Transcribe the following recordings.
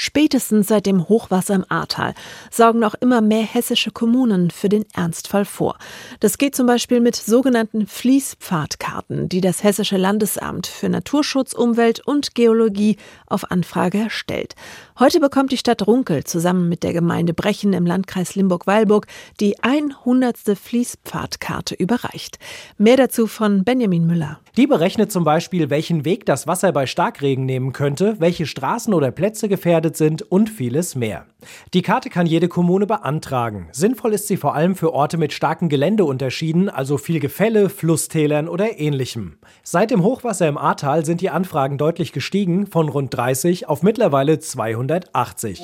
Spätestens seit dem Hochwasser im Ahrtal sorgen noch immer mehr hessische Kommunen für den Ernstfall vor. Das geht zum Beispiel mit sogenannten Fließpfadkarten, die das Hessische Landesamt für Naturschutz, Umwelt und Geologie auf Anfrage erstellt. Heute bekommt die Stadt Runkel zusammen mit der Gemeinde Brechen im Landkreis Limburg-Weilburg die 100. Fließpfadkarte überreicht. Mehr dazu von Benjamin Müller. Die berechnet zum Beispiel, welchen Weg das Wasser bei Starkregen nehmen könnte, welche Straßen oder Plätze gefährdet gefährdet sind und vieles mehr. Die Karte kann jede Kommune beantragen. Sinnvoll ist sie vor allem für Orte mit starken Geländeunterschieden, also viel Gefälle, Flusstälern oder ähnlichem. Seit dem Hochwasser im Ahrtal sind die Anfragen deutlich gestiegen, von rund 30 auf mittlerweile 280.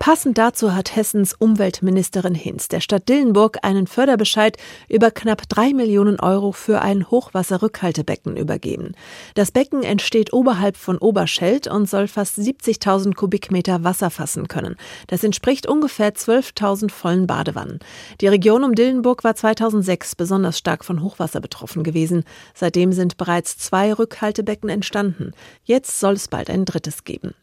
Passend dazu hat Hessens Umweltministerin Hinz der Stadt Dillenburg einen Förderbescheid über knapp drei Millionen Euro für ein Hochwasserrückhaltebecken übergeben. Das Becken entsteht oberhalb von Oberscheld und soll fast 70.000 Kubikmeter Wasser fassen können. Das entspricht ungefähr 12.000 vollen Badewannen. Die Region um Dillenburg war 2006 besonders stark von Hochwasser betroffen gewesen. Seitdem sind bereits zwei Rückhaltebecken entstanden. Jetzt soll es bald ein drittes geben.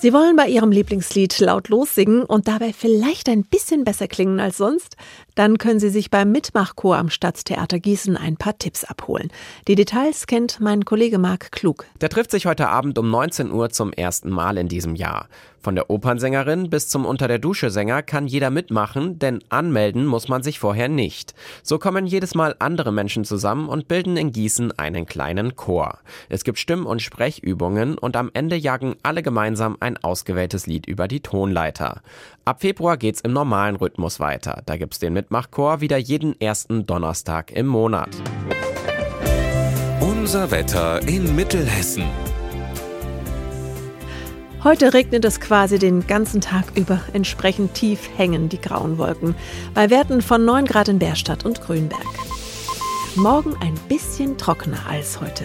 Sie wollen bei Ihrem Lieblingslied laut lossingen und dabei vielleicht ein bisschen besser klingen als sonst? Dann können Sie sich beim Mitmachchor am Stadttheater Gießen ein paar Tipps abholen. Die Details kennt mein Kollege Marc Klug. Der trifft sich heute Abend um 19 Uhr zum ersten Mal in diesem Jahr. Von der Opernsängerin bis zum Unter der Dusche Sänger kann jeder mitmachen, denn anmelden muss man sich vorher nicht. So kommen jedes Mal andere Menschen zusammen und bilden in Gießen einen kleinen Chor. Es gibt Stimm- und Sprechübungen und am Ende jagen alle gemeinsam ein ausgewähltes Lied über die Tonleiter. Ab Februar geht's im normalen Rhythmus weiter. Da gibt's den Mitmachchor wieder jeden ersten Donnerstag im Monat. Unser Wetter in Mittelhessen. Heute regnet es quasi den ganzen Tag über. Entsprechend tief hängen die grauen Wolken. Bei Werten von 9 Grad in Bärstadt und Grünberg. Morgen ein bisschen trockener als heute.